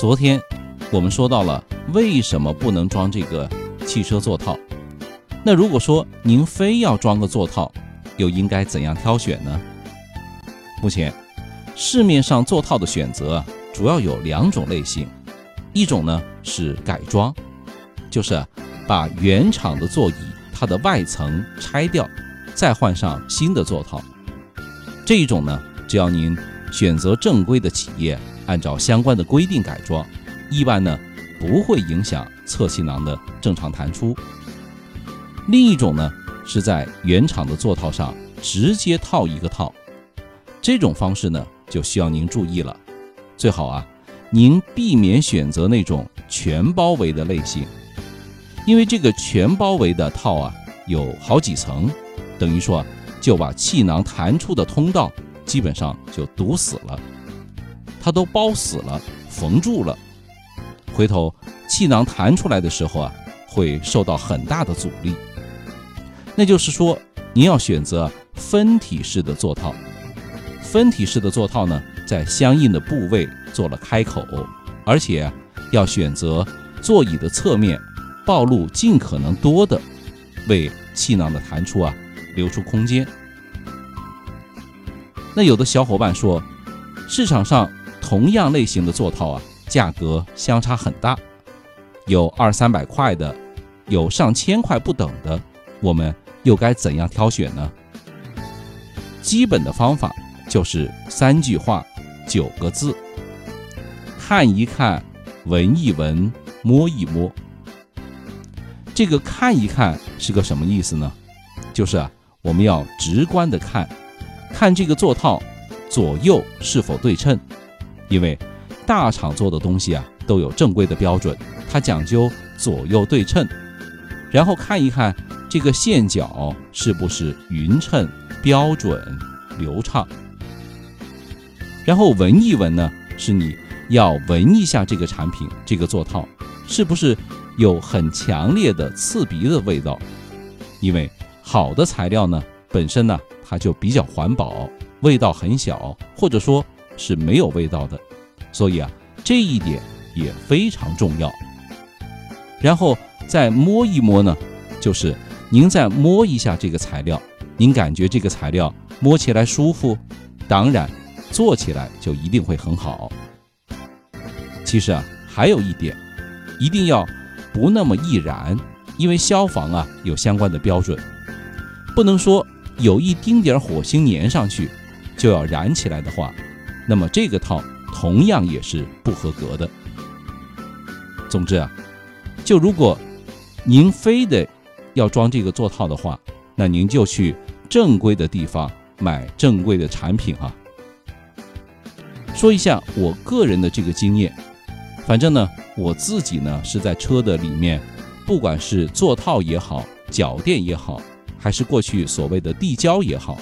昨天我们说到了为什么不能装这个汽车座套，那如果说您非要装个座套，又应该怎样挑选呢？目前市面上座套的选择主要有两种类型，一种呢是改装，就是把原厂的座椅它的外层拆掉，再换上新的座套。这一种呢，只要您选择正规的企业。按照相关的规定改装，一般呢不会影响侧气囊的正常弹出。另一种呢是在原厂的座套上直接套一个套，这种方式呢就需要您注意了，最好啊您避免选择那种全包围的类型，因为这个全包围的套啊有好几层，等于说就把气囊弹出的通道基本上就堵死了。它都包死了，缝住了，回头气囊弹出来的时候啊，会受到很大的阻力。那就是说，您要选择分体式的座套。分体式的座套呢，在相应的部位做了开口，而且要选择座椅的侧面暴露尽可能多的，为气囊的弹出啊留出空间。那有的小伙伴说，市场上。同样类型的座套啊，价格相差很大，有二三百块的，有上千块不等的，我们又该怎样挑选呢？基本的方法就是三句话，九个字：看一看，闻一闻，摸一摸。这个看一看是个什么意思呢？就是啊，我们要直观的看，看这个座套左右是否对称。因为大厂做的东西啊都有正规的标准，它讲究左右对称，然后看一看这个线脚是不是匀称、标准、流畅，然后闻一闻呢，是你要闻一下这个产品这个座套是不是有很强烈的刺鼻的味道，因为好的材料呢本身呢它就比较环保，味道很小，或者说。是没有味道的，所以啊，这一点也非常重要。然后再摸一摸呢，就是您再摸一下这个材料，您感觉这个材料摸起来舒服，当然做起来就一定会很好。其实啊，还有一点，一定要不那么易燃，因为消防啊有相关的标准，不能说有一丁点火星粘上去就要燃起来的话。那么这个套同样也是不合格的。总之啊，就如果您非得要装这个座套的话，那您就去正规的地方买正规的产品啊。说一下我个人的这个经验，反正呢，我自己呢是在车的里面，不管是座套也好，脚垫也好，还是过去所谓的地胶也好，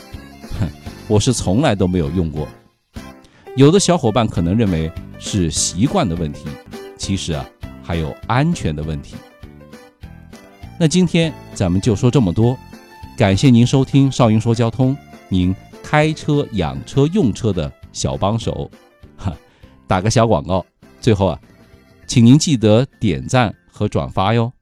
哼，我是从来都没有用过。有的小伙伴可能认为是习惯的问题，其实啊还有安全的问题。那今天咱们就说这么多，感谢您收听少云说交通，您开车养车用车的小帮手。哈，打个小广告，最后啊，请您记得点赞和转发哟。